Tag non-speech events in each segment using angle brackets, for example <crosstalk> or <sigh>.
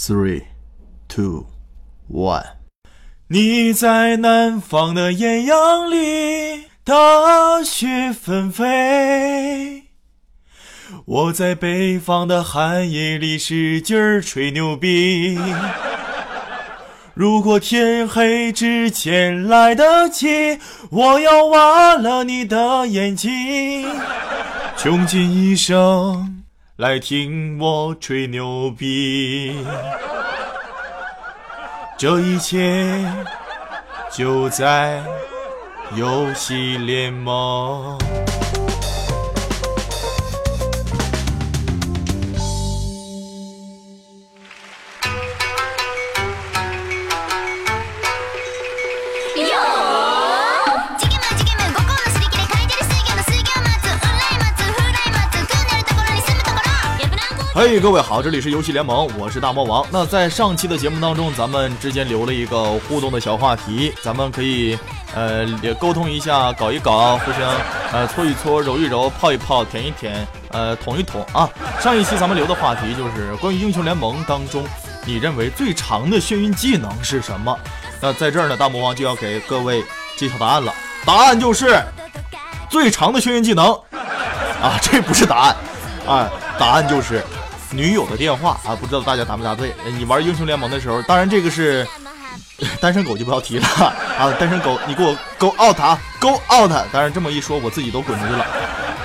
Three, two, one。你在南方的艳阳里，大雪纷飞；我在北方的寒夜里，使劲儿吹牛逼。如果天黑之前来得及，我要挖了你的眼睛，穷尽一生。来听我吹牛逼，这一切就在游戏联盟。嘿，各位好，这里是游戏联盟，我是大魔王。那在上期的节目当中，咱们之间留了一个互动的小话题，咱们可以呃也沟通一下，搞一搞，互相呃搓一搓，揉一揉，泡一泡，舔一舔，呃捅一捅啊。上一期咱们留的话题就是关于英雄联盟当中，你认为最长的眩晕技能是什么？那在这儿呢，大魔王就要给各位揭晓答案了，答案就是最长的眩晕技能啊，这不是答案，啊，答案就是。女友的电话啊，不知道大家答没答对？你玩英雄联盟的时候，当然这个是 <laughs> 单身狗就不要提了 <laughs> 啊！单身狗，你给我 go out 啊，go out！当然这么一说，我自己都滚出去了。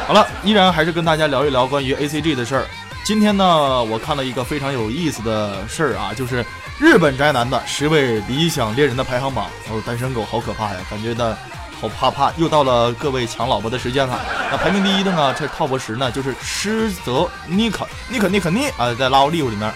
好了，依然还是跟大家聊一聊关于 A C G 的事儿。今天呢，我看了一个非常有意思的事儿啊，就是日本宅男的十位理想恋人的排行榜。哦，单身狗好可怕呀，感觉的。好怕怕，又到了各位抢老婆的时间了。那排名第一的呢？这 top 十呢，就是施泽尼克尼克尼克尼啊，在拉奥利欧里面。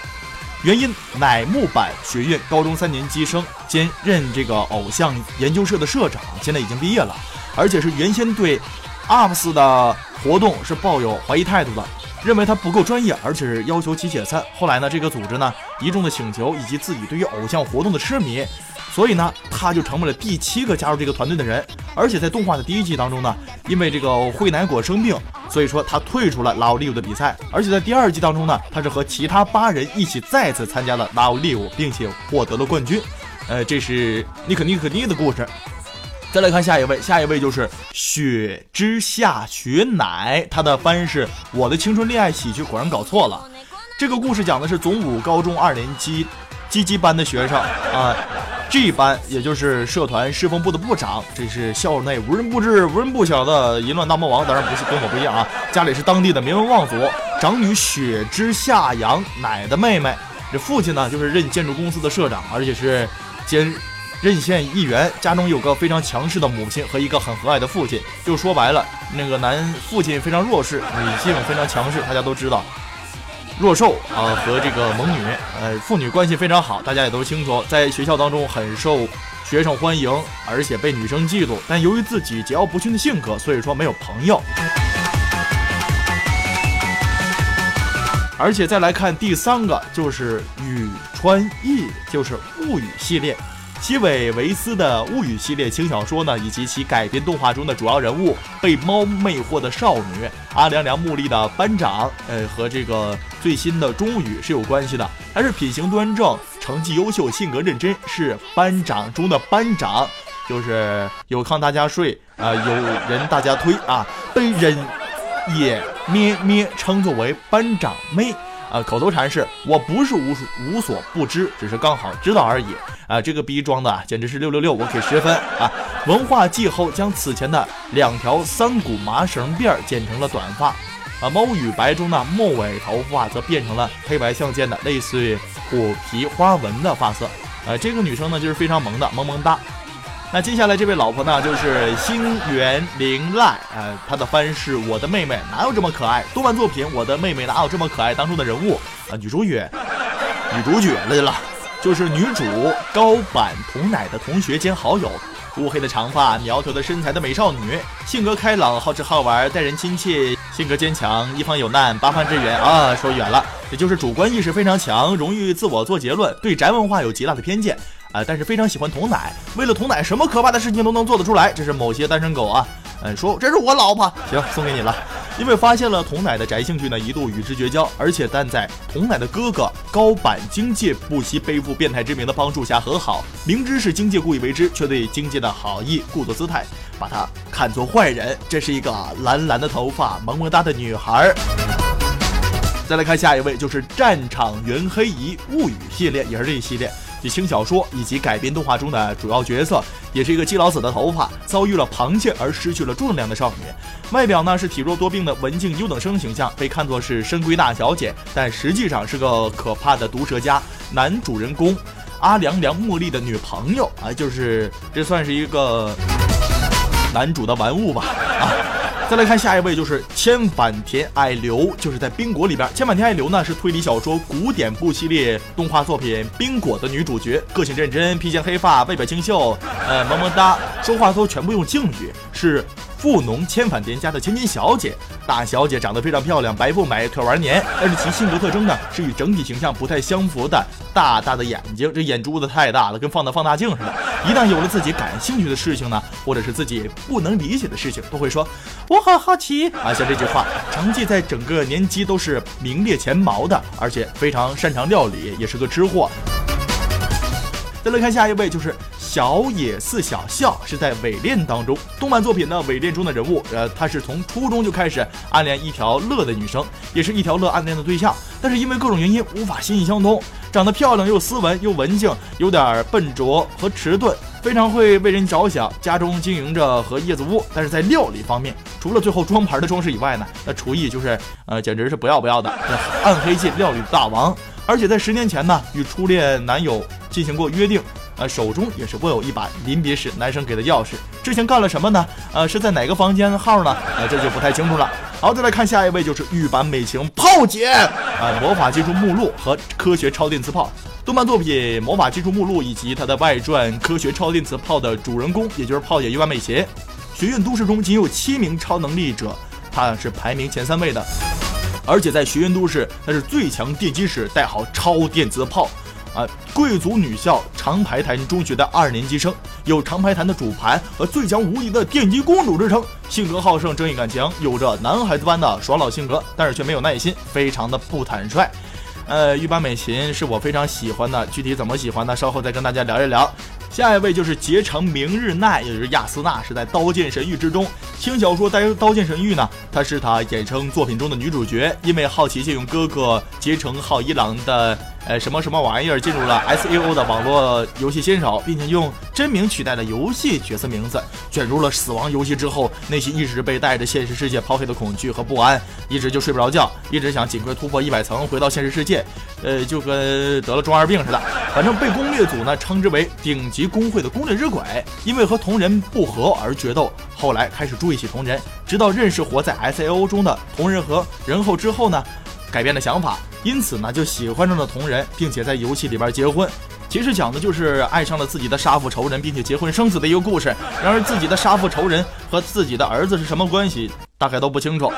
原因乃木坂学院高中三年级生，兼任这个偶像研究社的社长，现在已经毕业了，而且是原先对 UPS 的活动是抱有怀疑态度的，认为他不够专业，而且是要求其解散。后来呢，这个组织呢，一众的请求以及自己对于偶像活动的痴迷。所以呢，他就成为了第七个加入这个团队的人，而且在动画的第一季当中呢，因为这个惠乃果生病，所以说他退出了拉奥利乌的比赛，而且在第二季当中呢，他是和其他八人一起再次参加了拉奥利乌，并且获得了冠军。呃，这是尼可尼可尼的故事。再来看下一位，下一位就是雪之下雪乃，他的翻译是我的青春恋爱喜剧，果然搞错了。这个故事讲的是总武高中二年级积极班的学生啊。G 班，也就是社团侍奉部的部长，这是校内无人不知、无人不晓的淫乱大魔王。当然不是跟我不一样啊，家里是当地的名门望族，长女雪之下阳乃的妹妹。这父亲呢，就是任建筑公司的社长，而且是兼任县议员。家中有个非常强势的母亲和一个很和蔼的父亲。就说白了，那个男父亲非常弱势，女性非常强势。大家都知道。弱兽啊，和这个萌女，呃，父女关系非常好，大家也都清楚，在学校当中很受学生欢迎，而且被女生嫉妒。但由于自己桀骜不驯的性格，所以说没有朋友。而且再来看第三个，就是宇川义，就是物语系列。西尾维斯的物语系列轻小说呢，以及其改编动画中的主要人物被猫魅惑的少女阿凉凉木立的班长，呃，和这个最新的中语是有关系的。他是品行端正、成绩优秀、性格认真，是班长中的班长，就是有炕大家睡啊，有人大家推啊，被人也咩咩称作为班长妹。啊，口头禅是我不是无所无所不知，只是刚好知道而已。啊，这个逼装的啊简直是六六六，我给十分啊！文化季后将此前的两条三股麻绳辫剪成了短发，啊，猫与白中的末尾头发则变成了黑白相间的类似于虎皮花纹的发色。呃，这个女生呢就是非常萌的，萌萌哒。那接下来这位老婆呢，就是星原绫濑，呃，她的番是我的妹妹哪有这么可爱？动漫作品《我的妹妹哪有这么可爱》当中的人物啊，女主角，女主角来了，就是女主高坂童乃的同学兼好友，乌黑的长发，苗条的身材的美少女，性格开朗，好吃好玩，待人亲切，性格坚强，一方有难八方支援啊，说远了，也就是主观意识非常强，容易自我做结论，对宅文化有极大的偏见。啊，但是非常喜欢童奶，为了童奶，什么可怕的事情都能做得出来。这是某些单身狗啊，嗯，说这是我老婆，行，送给你了。因为发现了童奶的宅兴趣呢，一度与之绝交，而且但在童奶的哥哥高坂京介不惜背负变态之名的帮助下和好，明知是京介故意为之，却对京介的好意故作姿态，把他看作坏人。这是一个蓝蓝的头发、萌萌哒的女孩。再来看下一位，就是《战场云黑姨物语》系列，也是这一系列。以轻小说以及改编动画中的主要角色，也是一个基佬子的头发，遭遇了螃蟹而失去了重量的少女。外表呢是体弱多病的文静优等生形象，被看作是深闺大小姐，但实际上是个可怕的毒蛇家。男主人公阿凉凉茉莉的女朋友啊，就是这算是一个男主的玩物吧啊。再来看下一位，就是千坂田爱流，就是在《冰果》里边，千坂田爱流呢是推理小说古典部系列动画作品《冰果》的女主角，个性认真，披肩黑发，外表清秀，呃，萌萌哒，说话都全部用敬语，是。富农千反田家的千金小姐，大小姐长得非常漂亮，白富美，腿玩年。但是其性格特征呢，是与整体形象不太相符的大大的眼睛，这眼珠子太大了，跟放的放大镜似的。一旦有了自己感兴趣的事情呢，或者是自己不能理解的事情，都会说我很好奇啊。像这句话，成绩在整个年级都是名列前茅的，而且非常擅长料理，也是个吃货。再来看下一位，就是。小野寺小校是在伪恋当中，动漫作品的伪恋中的人物。呃，他是从初中就开始暗恋一条乐的女生，也是一条乐暗恋的对象。但是因为各种原因无法心意相通。长得漂亮又斯文又文静，有点笨拙和迟钝，非常会为人着想。家中经营着和叶子屋，但是在料理方面，除了最后装盘的装饰以外呢，那厨艺就是呃，简直是不要不要的。暗黑系料理大王，而且在十年前呢，与初恋男友进行过约定。呃，手中也是握有一把临别时男生给的钥匙。之前干了什么呢？呃，是在哪个房间号呢？呃，这就不太清楚了。好，再来看下一位，就是玉版美晴炮姐啊，魔法技术目录和科学超电磁炮动漫作品《魔法技术目录》以及它的外传《科学超电磁炮》的主人公，也就是炮姐玉版美琴。学院都市中仅有七名超能力者，他是排名前三位的，而且在学院都市，那是最强电击师，代号超电磁炮。啊，贵族女校长排潭中学的二年级生，有长排潭的主盘和最强无敌的电击公主之称，性格好胜，正义感强，有着男孩子般的爽朗性格，但是却没有耐心，非常的不坦率。呃，玉版美琴是我非常喜欢的，具体怎么喜欢呢？稍后再跟大家聊一聊。下一位就是结城明日奈，也就是亚丝娜，是在《刀剑神域》之中轻小说《刀刀剑神域》呢，她是她衍生作品中的女主角，因为好奇借用哥哥结城浩一郎的。呃，什么什么玩意儿进入了 S A O 的网络游戏新手，并且用真名取代了游戏角色名字，卷入了死亡游戏之后，内心一直被带着现实世界抛弃的恐惧和不安，一直就睡不着觉，一直想尽快突破一百层回到现实世界，呃，就跟得了中二病似的。反正被攻略组呢称之为顶级工会的攻略之鬼，因为和同人不和而决斗，后来开始注意起同人，直到认识活在 S A O 中的同人和人后之后呢。改变了想法，因此呢就喜欢上了同人，并且在游戏里边结婚。其实讲的就是爱上了自己的杀父仇人，并且结婚生子的一个故事。然而自己的杀父仇人和自己的儿子是什么关系，大概都不清楚。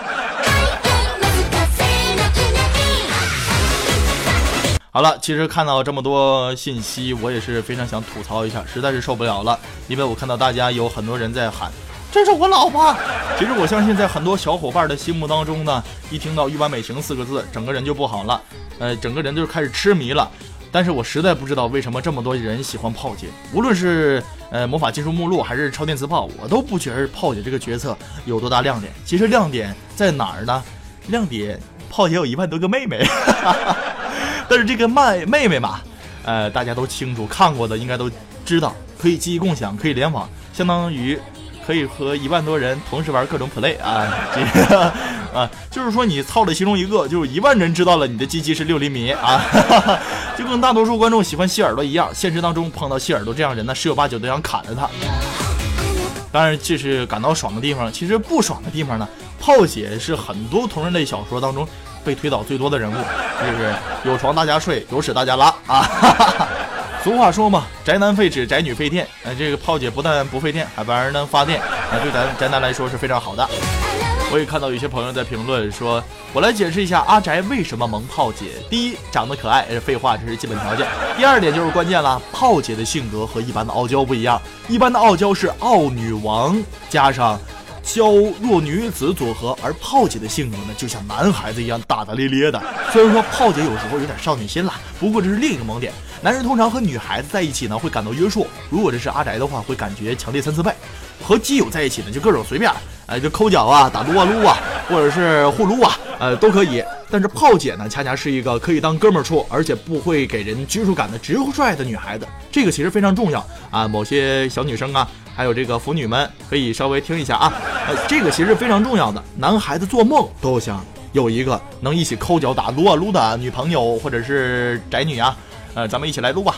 好了，其实看到这么多信息，我也是非常想吐槽一下，实在是受不了了，因为我看到大家有很多人在喊。这是我老婆。其实我相信，在很多小伙伴的心目当中呢，一听到“玉完美晴”四个字，整个人就不好了，呃，整个人就开始痴迷了。但是我实在不知道为什么这么多人喜欢炮姐，无论是呃魔法技术目录还是超电磁炮，我都不觉得炮姐这个角色有多大亮点。其实亮点在哪儿呢？亮点，炮姐有一万多个妹妹，<laughs> 但是这个妹妹妹嘛，呃，大家都清楚，看过的应该都知道，可以记忆共享，可以联网，相当于。可以和一万多人同时玩各种 play 啊，这个 <laughs> 啊，就是说你操了其中一个，就是一万人知道了你的机器是六厘米啊，<laughs> 就跟大多数观众喜欢谢耳朵一样，现实当中碰到谢耳朵这样人呢，十有八九都想砍了他。当然，这是感到爽的地方。其实不爽的地方呢，炮姐是很多同人类小说当中被推倒最多的人物，就是有床大家睡，有屎大家拉啊。哈哈俗话说嘛，宅男废纸，宅女废电。哎，这个炮姐不但不费电，还反而能发电，啊，对咱宅男来说是非常好的。我也看到有些朋友在评论说，我来解释一下阿宅为什么萌炮姐。第一，长得可爱，废话，这是基本条件。第二点就是关键了，炮姐的性格和一般的傲娇不一样，一般的傲娇是傲女王加上娇弱女子组合，而炮姐的性格呢，就像男孩子一样大大咧咧的。虽然说炮姐有时候有点少女心了，不过这是另一个萌点。男人通常和女孩子在一起呢，会感到约束；如果这是阿宅的话，会感觉强烈三四倍。和基友在一起呢，就各种随便，哎，就抠脚啊，打撸啊撸啊，或者是互撸啊，呃，都可以。但是炮姐呢，恰恰是一个可以当哥们儿处，而且不会给人拘束感的直率的女孩子。这个其实非常重要啊！某些小女生啊，还有这个腐女们，可以稍微听一下啊。呃，这个其实非常重要的，男孩子做梦都想有一个能一起抠脚打撸啊撸的女朋友或者是宅女啊。呃，咱们一起来撸吧。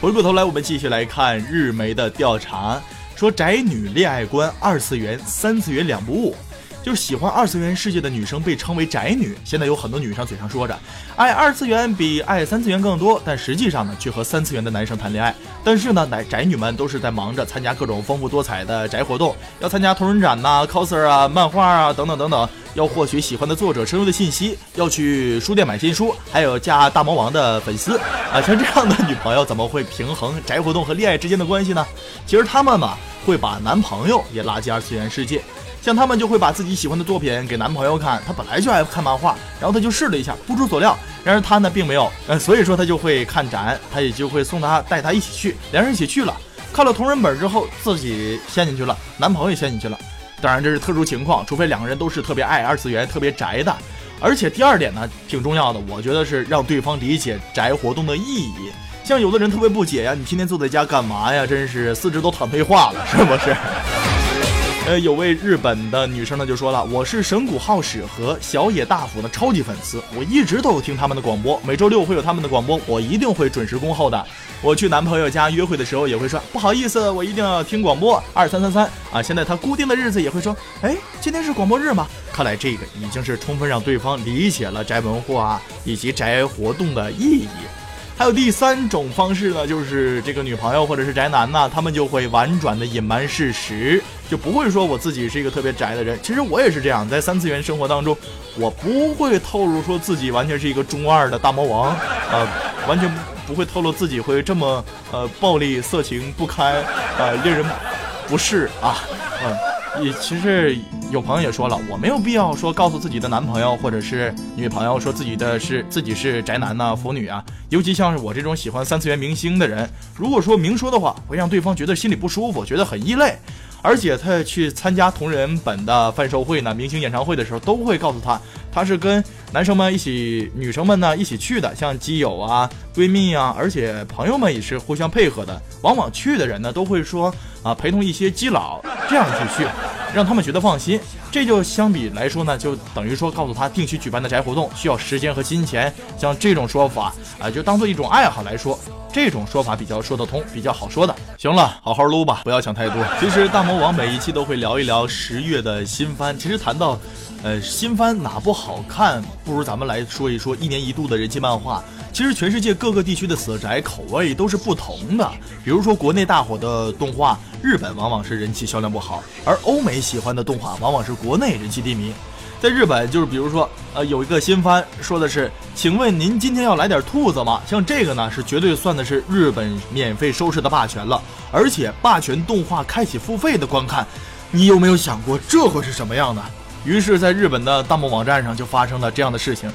回过头来，我们继续来看日媒的调查，说宅女恋爱观二次元、三次元两不误。就是喜欢二次元世界的女生被称为宅女。现在有很多女生嘴上说着爱二次元比爱三次元更多，但实际上呢，却和三次元的男生谈恋爱。但是呢，宅宅女们都是在忙着参加各种丰富多彩的宅活动，要参加同人展呐、coser 啊、漫画啊等等等等，要获取喜欢的作者深入的信息，要去书店买新书，还有加大魔王的粉丝啊。像这样的女朋友，怎么会平衡宅活动和恋爱之间的关系呢？其实他们嘛，会把男朋友也拉进二次元世界。像他们就会把自己喜欢的作品给男朋友看，他本来就爱看漫画，然后他就试了一下，不出所料，然而他呢并没有，呃，所以说他就会看展，他也就会送他带他一起去，两人一起去了，看了同人本之后，自己陷进去了，男朋友也陷进去了，当然这是特殊情况，除非两个人都是特别爱二次元、特别宅的，而且第二点呢挺重要的，我觉得是让对方理解宅活动的意义，像有的人特别不解呀，你天天坐在家干嘛呀？真是四肢都躺退化了，是不是？呃，有位日本的女生呢就说了，我是神谷浩史和小野大辅的超级粉丝，我一直都有听他们的广播，每周六会有他们的广播，我一定会准时恭候的。我去男朋友家约会的时候也会说不好意思，我一定要听广播二三三三啊。现在他固定的日子也会说，哎，今天是广播日吗？看来这个已经是充分让对方理解了宅文化以及宅活动的意义。还有第三种方式呢，就是这个女朋友或者是宅男呢，他们就会婉转的隐瞒事实，就不会说我自己是一个特别宅的人。其实我也是这样，在三次元生活当中，我不会透露说自己完全是一个中二的大魔王，呃，完全不会透露自己会这么呃暴力、色情不堪，呃，令人不适啊，嗯。也其实有朋友也说了，我没有必要说告诉自己的男朋友或者是女朋友说自己的是自己是宅男呐、腐女啊，尤其像是我这种喜欢三次元明星的人，如果说明说的话，会让对方觉得心里不舒服，觉得很异类。而且他去参加同人本的贩售会呢、明星演唱会的时候，都会告诉他，他是跟男生们一起、女生们呢一起去的，像基友啊、闺蜜啊，而且朋友们也是互相配合的。往往去的人呢，都会说啊，陪同一些基佬这样去去。让他们觉得放心，这就相比来说呢，就等于说告诉他定期举办的宅活动需要时间和金钱，像这种说法啊，就当做一种爱好来说，这种说法比较说得通，比较好说的。行了，好好撸吧，不要想太多。其实大魔王每一期都会聊一聊十月的新番。其实谈到，呃，新番哪不好看，不如咱们来说一说一年一度的人气漫画。其实全世界各个地区的死宅口味都是不同的。比如说国内大火的动画，日本往往是人气销量不好，而欧美喜欢的动画往往是国内人气低迷。在日本，就是比如说，呃，有一个新番说的是，请问您今天要来点兔子吗？像这个呢，是绝对算的是日本免费收视的霸权了，而且霸权动画开启付费的观看，你有没有想过这会是什么样的？于是，在日本的弹幕网站上就发生了这样的事情，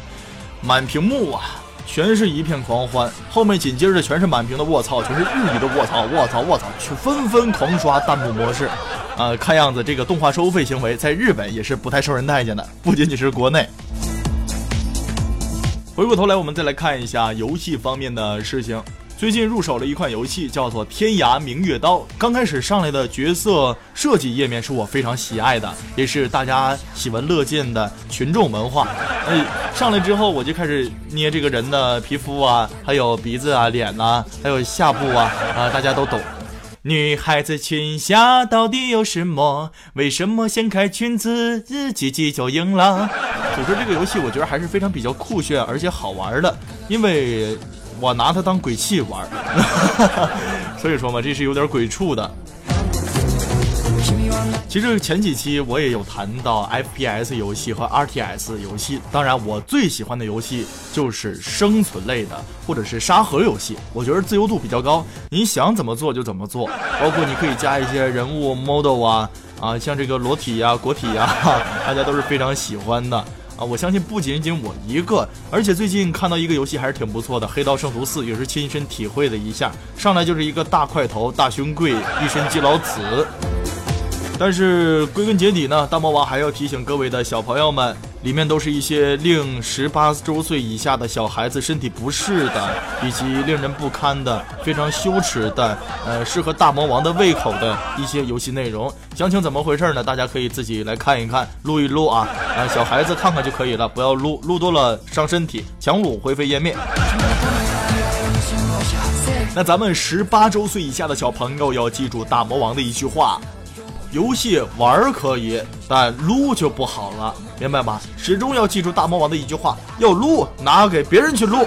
满屏幕啊。全是一片狂欢，后面紧接着全是满屏的卧槽，全是日语的卧槽，卧槽，卧槽，去纷纷狂刷弹幕模式。啊，看样子这个动画收费行为在日本也是不太受人待见的，<laughs> 不仅仅是国内。回过头来，我们再来看一下游戏方面的事情。最近入手了一款游戏，叫做《天涯明月刀》。刚开始上来的角色设计页面是我非常喜爱的，也是大家喜闻乐见的群众文化。哎，上来之后我就开始捏这个人的皮肤啊，还有鼻子啊、脸呐，还有下部啊，啊，大家都懂。女孩子裙下到底有什么？为什么掀开裙子自己就赢了？所以说这个游戏我觉得还是非常比较酷炫而且好玩的，因为。我拿它当鬼泣玩，<laughs> 所以说嘛，这是有点鬼畜的。其实前几期我也有谈到 FPS 游戏和 RTS 游戏，当然我最喜欢的游戏就是生存类的，或者是沙盒游戏。我觉得自由度比较高，你想怎么做就怎么做，包括你可以加一些人物 model 啊啊，像这个裸体呀、国体呀，<laughs> 大家都是非常喜欢的啊。我相信不仅仅我一个，而且最近看到一个游戏还是挺不错的，《黑道圣徒四》也是亲身体会了一下，上来就是一个大块头、大胸贵、一身基佬子。但是归根结底呢，大魔王还要提醒各位的小朋友们，里面都是一些令十八周岁以下的小孩子身体不适的，以及令人不堪的、非常羞耻的，呃，适合大魔王的胃口的一些游戏内容。详情怎么回事呢？大家可以自己来看一看，撸一撸啊，啊，小孩子看看就可以了，不要撸，撸多了伤身体，强撸灰飞烟灭。那咱们十八周岁以下的小朋友要记住大魔王的一句话。游戏玩可以，但撸就不好了，明白吗？始终要记住大魔王的一句话：要撸，拿给别人去撸，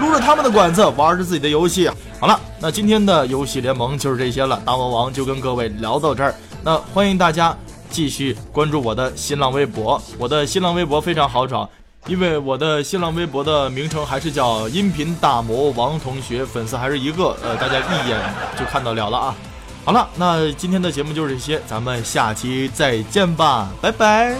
撸着他们的管子，玩着自己的游戏。好了，那今天的游戏联盟就是这些了。大魔王就跟各位聊到这儿，那欢迎大家继续关注我的新浪微博，我的新浪微博非常好找，因为我的新浪微博的名称还是叫音频大魔王同学，粉丝还是一个，呃，大家一眼就看到了了啊。好了，那今天的节目就是这些，咱们下期再见吧，拜拜。